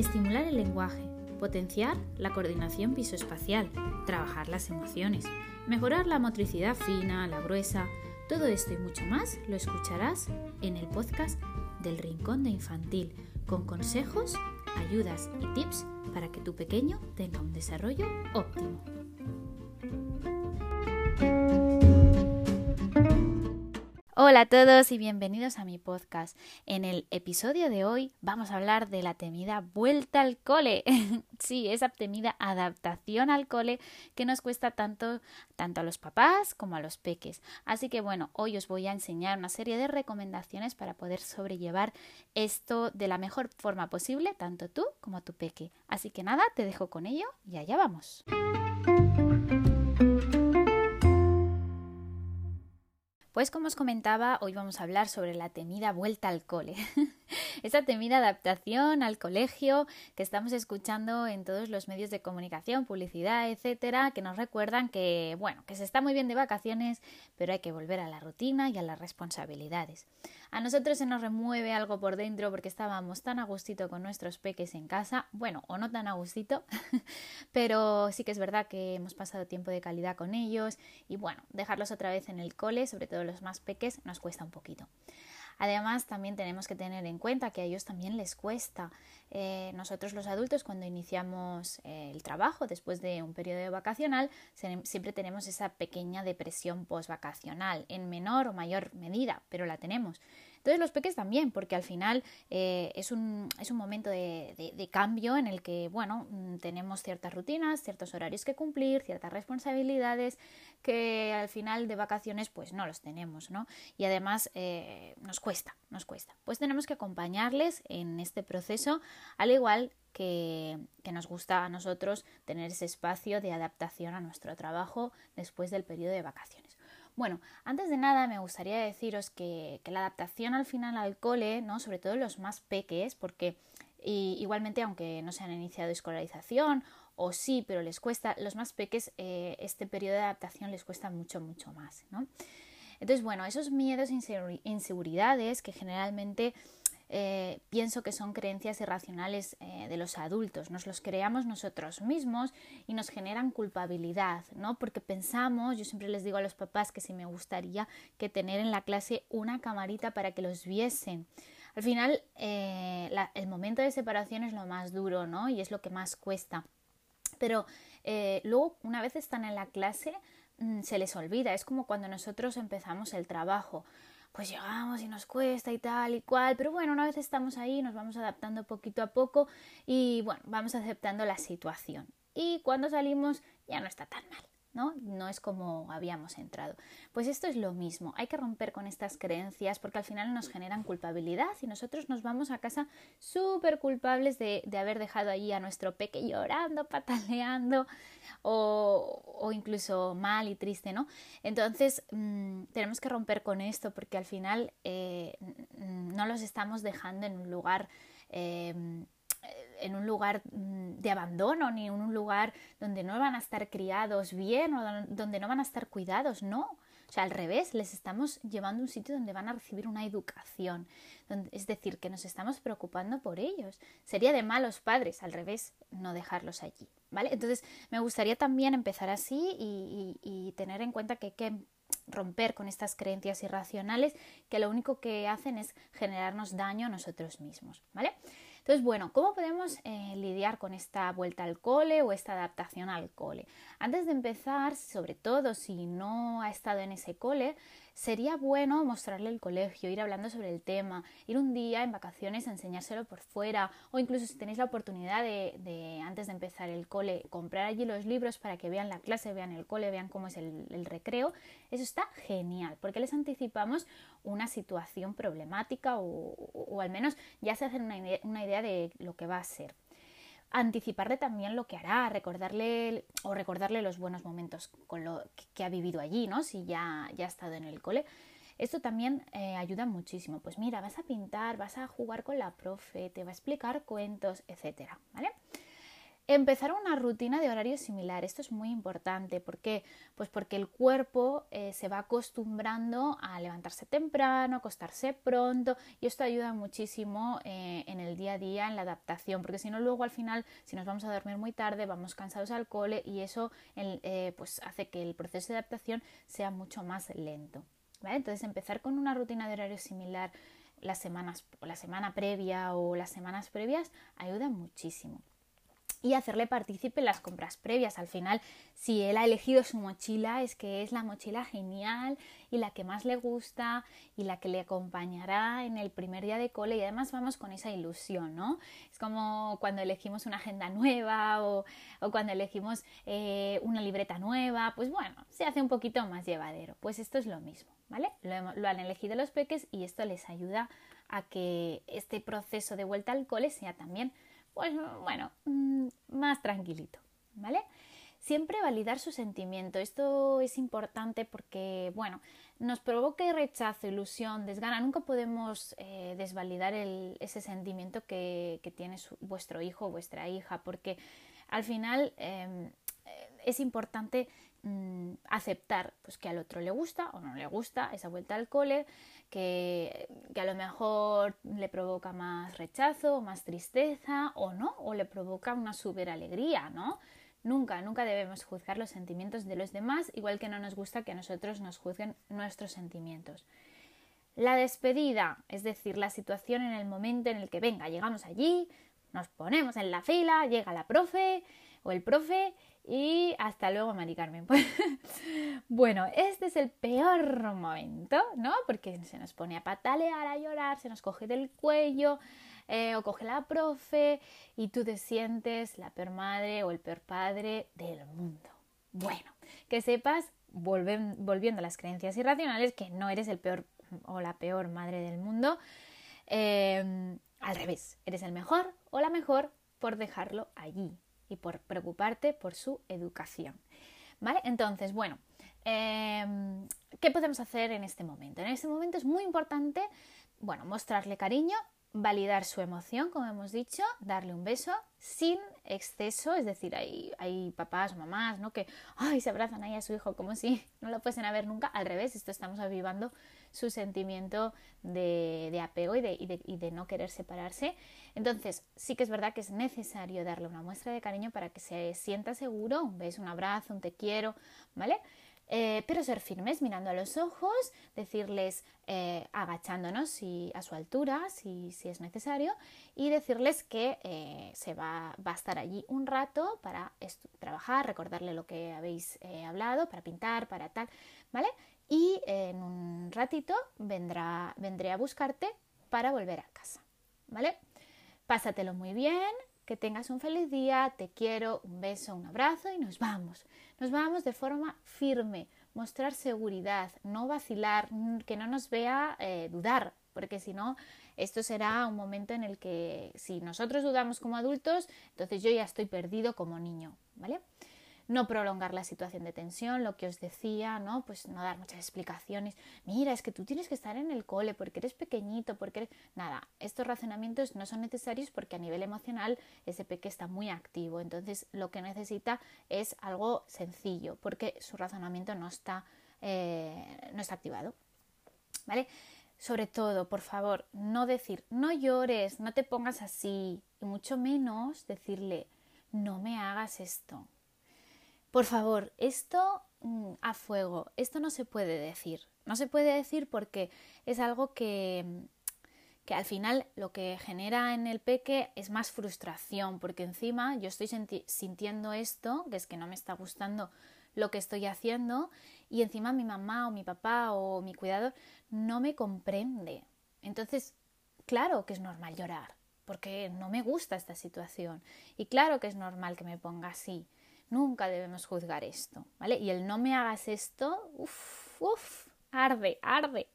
estimular el lenguaje, potenciar la coordinación visoespacial, trabajar las emociones, mejorar la motricidad fina, la gruesa, todo esto y mucho más lo escucharás en el podcast del Rincón de Infantil, con consejos, ayudas y tips para que tu pequeño tenga un desarrollo óptimo. Hola a todos y bienvenidos a mi podcast. En el episodio de hoy vamos a hablar de la temida vuelta al cole. sí, esa temida adaptación al cole que nos cuesta tanto tanto a los papás como a los peques. Así que bueno, hoy os voy a enseñar una serie de recomendaciones para poder sobrellevar esto de la mejor forma posible, tanto tú como tu peque. Así que nada, te dejo con ello y allá vamos. Pues como os comentaba, hoy vamos a hablar sobre la temida vuelta al cole. Esa temida adaptación al colegio que estamos escuchando en todos los medios de comunicación, publicidad, etcétera, que nos recuerdan que, bueno, que se está muy bien de vacaciones, pero hay que volver a la rutina y a las responsabilidades. A nosotros se nos remueve algo por dentro porque estábamos tan a gustito con nuestros peques en casa, bueno, o no tan a gustito, pero sí que es verdad que hemos pasado tiempo de calidad con ellos y bueno, dejarlos otra vez en el cole, sobre todo los más peques, nos cuesta un poquito. Además, también tenemos que tener en cuenta que a ellos también les cuesta. Eh, nosotros los adultos, cuando iniciamos eh, el trabajo después de un periodo vacacional, siempre tenemos esa pequeña depresión postvacacional, en menor o mayor medida, pero la tenemos. Entonces los peques también, porque al final eh, es, un, es, un, momento de, cambio en el que, bueno, mm, tenemos ciertas rutinas, ciertos horarios que cumplir, ciertas responsabilidades que al final de vacaciones pues no los tenemos, ¿no? Y además eh, nos cuesta, nos cuesta. Pues tenemos que acompañarles en este proceso, al igual que, que, nos gusta a nosotros tener ese espacio de adaptación a nuestro trabajo después del periodo de vacaciones. Bueno, antes de nada me gustaría deciros que, la adaptación al final al cole, ¿no? sobre todo los más peques, porque igualmente aunque no se han iniciado escolarización o sí, pero les cuesta, los más peques eh, este periodo de adaptación les cuesta mucho, mucho más. ¿no? Entonces, bueno, esos miedos e inseguridades que generalmente eh, pienso que son creencias irracionales eh, de los adultos, nos los creamos nosotros mismos y nos generan culpabilidad, ¿no? Porque pensamos, yo siempre les digo a los papás que si me gustaría que tener en la clase una camarita para que los viesen. Al final, eh, el momento de separación es lo más duro, ¿no? Y es lo que más cuesta. Pero luego, una vez están en la clase, mm, se les olvida. Es como cuando nosotros empezamos el trabajo pues llegamos y nos cuesta y tal y cual, pero bueno, una vez estamos ahí nos vamos adaptando poquito a poco y bueno, vamos aceptando la situación. Y cuando salimos ya no está tan mal. ¿No? No es como habíamos entrado. Pues esto es lo mismo, hay que romper con estas creencias porque al final nos generan culpabilidad y nosotros nos vamos a casa súper culpables de, haber dejado allí a nuestro peque llorando, pataleando o, incluso mal y triste, ¿no? Entonces mm, tenemos que romper con esto porque al final eh, no los estamos dejando en un lugar eh, en un lugar mm, de abandono ni en un lugar donde no van a estar criados bien o donde no van a estar cuidados, no. O sea, al revés, les estamos llevando a un sitio donde van a recibir una educación. es decir, que nos estamos preocupando por ellos. Sería de malos padres, al revés, no dejarlos allí. ¿Vale? Entonces, me gustaría también empezar así y, y tener en cuenta que hay que romper con estas creencias irracionales que lo único que hacen es generarnos daño a nosotros mismos. ¿Vale? Entonces, bueno, ¿cómo podemos eh, lidiar con esta vuelta al cole o esta adaptación al cole? Antes de empezar, sobre todo si no ha estado en ese cole, sería bueno mostrarle el colegio, ir hablando sobre el tema, ir un día en vacaciones a enseñárselo por fuera o incluso si tenéis la oportunidad de, antes de empezar el cole comprar allí los libros para que vean la clase, vean el cole, vean cómo es el, recreo, eso está genial porque les anticipamos una situación problemática o, al menos ya se hacen una idea de lo que va a ser anticiparle también lo que hará, recordarle o recordarle los buenos momentos con lo que, ha vivido allí, ¿no? Si ya, ya ha estado en el cole. Esto también eh, ayuda muchísimo. Pues mira, vas a pintar, vas a jugar con la profe, te va a explicar cuentos, etcétera, ¿vale? Empezar una rutina de horario similar, esto es muy importante. ¿Por qué? Pues porque el cuerpo eh, se va acostumbrando a levantarse temprano, acostarse pronto y esto ayuda muchísimo eh, en el día a día, en la adaptación, porque si no luego al final, si nos vamos a dormir muy tarde, vamos cansados al cole y eso eh, pues hace que el proceso de adaptación sea mucho más lento. Entonces empezar con una rutina de horario similar las semanas, la semana previa o las semanas previas ayuda muchísimo y hacerle partícipe en las compras previas. Al final, si él ha elegido su mochila, es que es la mochila genial y la que más le gusta y la que le acompañará en el primer día de cole y además vamos con esa ilusión, ¿no? Es como cuando elegimos una agenda nueva o, cuando elegimos eh, una libreta nueva, pues bueno, se hace un poquito más llevadero. Pues esto es lo mismo, ¿vale? Lo han elegido los peques y esto les ayuda a que este proceso de vuelta al cole sea también pues bueno, mm, más tranquilito, ¿vale? Siempre validar su sentimiento. Esto es importante porque, bueno, nos provoque rechazo, ilusión, desgana. Nunca podemos eh, desvalidar ese sentimiento que, tiene vuestro hijo o vuestra hija, porque al final em, es importante mm, aceptar pues, que al otro le gusta o no le gusta esa vuelta al cole, que, a lo mejor le provoca más rechazo, o más tristeza o no, o le provoca una super alegría, ¿no? Nunca, nunca debemos juzgar los sentimientos de los demás, igual que no nos gusta que a nosotros nos juzguen nuestros sentimientos. La despedida, es decir, la situación en el momento en el que venga, llegamos allí, nos ponemos en la fila, llega la profe o el profe y hasta luego, Mari Carmen. bueno, este es el peor momento, ¿no? Porque se nos pone a patalear, a llorar, se nos coge del cuello eh, o coge la profe y tú te sientes la peor madre o el peor padre del mundo. Bueno, que sepas, volviendo a las creencias irracionales, que no eres el peor o la peor madre del mundo. Eh, al revés, eres el mejor o la mejor por dejarlo allí, y por preocuparte por su educación. ¿Vale? Entonces, bueno, em, ¿qué podemos hacer en este momento? En este momento es muy importante, bueno, mostrarle cariño, validar su emoción, como hemos dicho, darle un beso sin exceso, es decir, hay, hay papás, mamás, ¿no? Que ay, se abrazan ahí a su hijo como si no lo fuesen a ver nunca, al revés, esto estamos avivando su sentimiento de, apego y de, y de, no querer separarse. Entonces, sí que es verdad que es necesario darle una muestra de cariño para que se sienta seguro, un beso, un abrazo, un te quiero, ¿vale? Eh, pero ser firmes, mirando a los ojos, decirles eh, agachándonos a su altura, si, si, es necesario, y decirles que eh, se va, va, a estar allí un rato para trabajar, recordarle lo que habéis hablado, para pintar, para tal, ¿vale? Y en un ratito vendrá, vendré a buscarte para volver a casa, ¿vale? Pásatelo muy bien, que tengas un feliz día, te quiero, un beso, un abrazo y nos vamos. Nos vamos de forma firme, mostrar seguridad, no vacilar, que no nos vea eh, dudar, porque si no, esto será un momento en el que si nosotros dudamos como adultos, entonces yo ya estoy perdido como niño, ¿vale? No prolongar la situación de tensión, lo que os decía, ¿no? Pues no dar muchas explicaciones. Mira, es que tú tienes que estar en el cole porque eres pequeñito, porque eres... Nada, estos razonamientos no son necesarios porque a nivel emocional ese peque está muy activo. Entonces lo que necesita es algo sencillo porque su razonamiento no está, eh, no está activado. ¿Vale? Sobre todo, por favor, no decir, no llores, no te pongas así, y mucho menos decirle, no me hagas esto. Por favor, esto mm, a fuego, esto no se puede decir. No se puede decir porque es algo que, mm, que al final lo que genera en el peque es más frustración, porque encima yo estoy sintiendo esto, que es que no me está gustando lo que estoy haciendo, y encima mi mamá o mi papá o mi cuidador no me comprende. Entonces, claro que es normal llorar, porque no me gusta esta situación. Y claro que es normal que me ponga así. Nunca debemos juzgar esto, ¿vale? Y el no me hagas esto, uff, uff, arde, arde,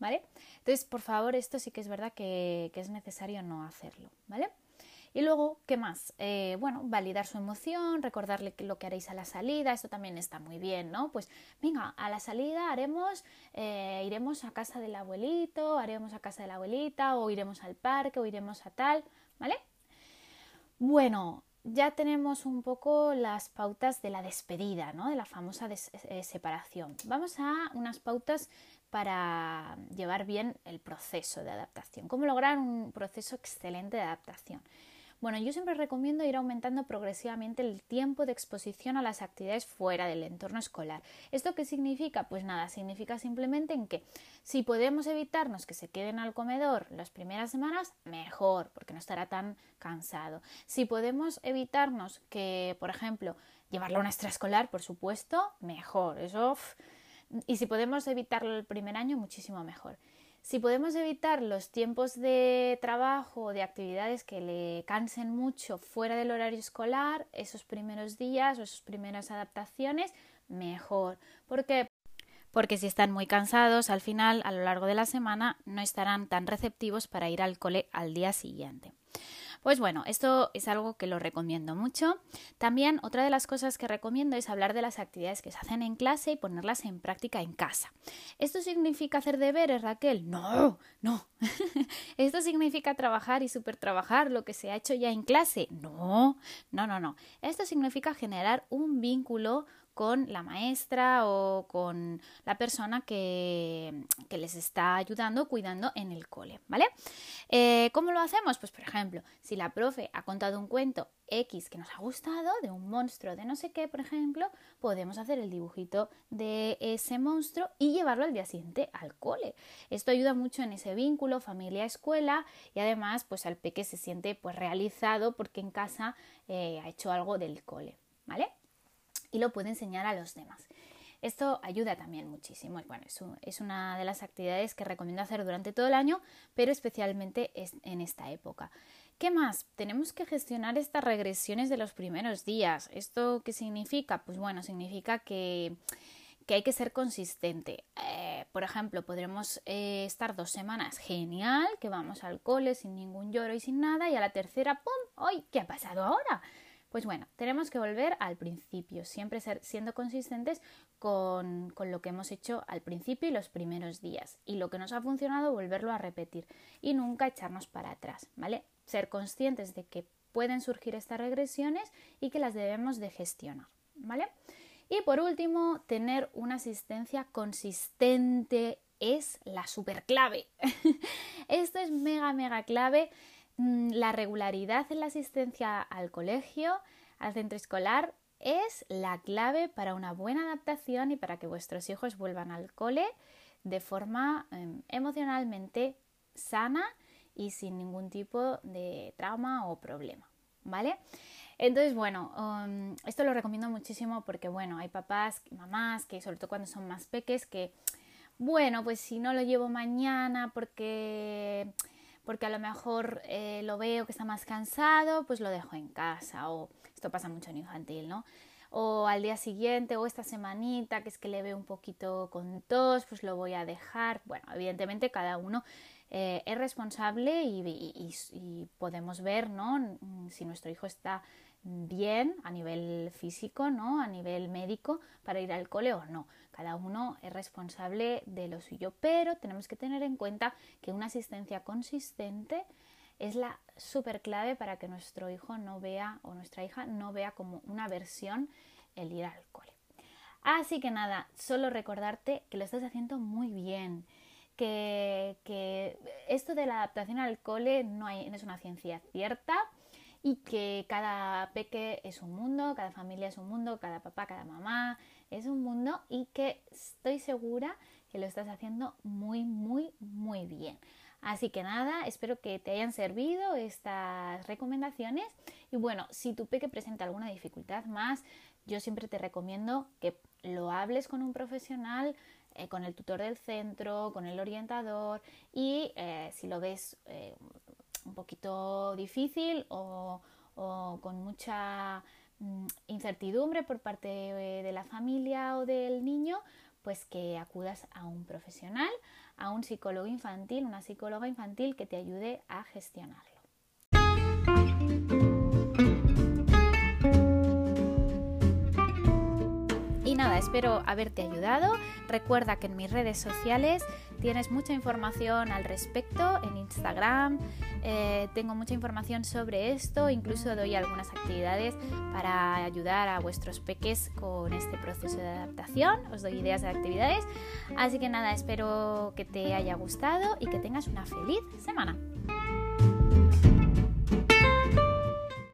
¿vale? Entonces, por favor, esto sí que es verdad que, es necesario no hacerlo, ¿vale? Y luego, ¿qué más? Eh, bueno, validar su emoción, recordarle lo que haréis a la salida, esto también está muy bien, ¿no? Pues venga, a la salida haremos, eh, iremos a casa del abuelito, haremos a casa de la abuelita, o iremos al parque, o iremos a tal, ¿vale? Bueno, ya tenemos un poco las pautas de la despedida, ¿no? de la famosa eh, separación. Vamos a unas pautas para llevar bien el proceso de adaptación. ¿Cómo lograr un proceso excelente de adaptación? Bueno, yo siempre recomiendo ir aumentando progresivamente el tiempo de exposición a las actividades fuera del entorno escolar. ¿Esto qué significa? Pues nada, significa simplemente en que si podemos evitarnos que se queden al comedor las primeras semanas, mejor, porque no estará tan cansado. Si podemos evitarnos que, por ejemplo, llevarlo a una extraescolar, por supuesto, mejor. Eso. Y si podemos evitarlo el primer año, muchísimo mejor. Si podemos evitar los tiempos de trabajo o de actividades que le cansen mucho fuera del horario escolar, esos primeros días o esas primeras adaptaciones, mejor. ¿Por qué? Porque si están muy cansados, al final, a lo largo de la semana, no estarán tan receptivos para ir al cole al día siguiente. Pues bueno, esto es algo que lo recomiendo mucho. También otra de las cosas que recomiendo es hablar de las actividades que se hacen en clase y ponerlas en práctica en casa. ¿Esto significa hacer deberes, Raquel? No, no. ¿Esto significa trabajar y super trabajar lo que se ha hecho ya en clase? No, no, no, no. Esto significa generar un vínculo con la maestra o con la persona que, les está ayudando, cuidando en el cole, ¿vale? Eh, ¿Cómo lo hacemos? Pues por ejemplo, si la profe ha contado un cuento X que nos ha gustado, de un monstruo de no sé qué, por ejemplo, podemos hacer el dibujito de ese monstruo y llevarlo al día siguiente al cole. Esto ayuda mucho en ese vínculo familia-escuela y además pues al peque se siente pues realizado porque en casa eh, ha hecho algo del cole, ¿vale? Y lo puede enseñar a los demás. Esto ayuda también muchísimo bueno, es, una de las actividades que recomiendo hacer durante todo el año, pero especialmente en esta época. ¿Qué más? Tenemos que gestionar estas regresiones de los primeros días. ¿Esto qué significa? Pues bueno, significa que, hay que ser consistente. Eh, por ejemplo, podremos eh, estar dos semanas genial, que vamos al cole sin ningún lloro y sin nada, y a la tercera, ¡pum! ¡Ay! ¿Qué ha pasado ahora? Pues bueno, tenemos que volver al principio, siempre ser, siendo consistentes con, con, lo que hemos hecho al principio y los primeros días. Y lo que nos ha funcionado, volverlo a repetir y nunca echarnos para atrás, ¿vale? Ser conscientes de que pueden surgir estas regresiones y que las debemos de gestionar, ¿vale? Y por último, tener una asistencia consistente es la super clave. Esto es mega, mega clave la regularidad en la asistencia al colegio, al centro escolar, es la clave para una buena adaptación y para que vuestros hijos vuelvan al cole de forma em, emocionalmente sana y sin ningún tipo de trauma o problema, ¿vale? Entonces, bueno, um, esto lo recomiendo muchísimo porque, bueno, hay papás, mamás, que sobre todo cuando son más peques, que, bueno, pues si no lo llevo mañana porque porque a lo mejor eh, lo veo que está más cansado, pues lo dejo en casa o esto pasa mucho en infantil, ¿no? O al día siguiente o esta semanita que es que le veo un poquito con tos, pues lo voy a dejar. Bueno, evidentemente cada uno eh, es responsable y, y, podemos ver, ¿no? Si nuestro hijo está bien a nivel físico, ¿no? A nivel médico para ir al cole o no. Cada uno es responsable de lo suyo, pero tenemos que tener en cuenta que una asistencia consistente es la super clave para que nuestro hijo no vea o nuestra hija no vea como una versión el ir al cole. Así que nada, solo recordarte que lo estás haciendo muy bien, que, que esto de la adaptación al cole no, hay, no es una ciencia cierta, y que cada peque es un mundo, cada familia es un mundo, cada papá, cada mamá es un mundo y que estoy segura que lo estás haciendo muy, muy, muy bien. Así que nada, espero que te hayan servido estas recomendaciones y bueno, si tu peque presenta alguna dificultad más, yo siempre te recomiendo que lo hables con un profesional, eh, con el tutor del centro, con el orientador y eh, si lo ves eh, un poquito difícil o, con mucha mm, incertidumbre por parte de la familia o del niño, pues que acudas a un profesional, a un psicólogo infantil, una psicóloga infantil que te ayude a gestionarlo. Nada, espero haberte ayudado. Recuerda que en mis redes sociales tienes mucha información al respecto, en Instagram eh, tengo mucha información sobre esto, incluso doy algunas actividades para ayudar a vuestros peques con este proceso de adaptación, os doy ideas de actividades. Así que nada, espero que te haya gustado y que tengas una feliz semana.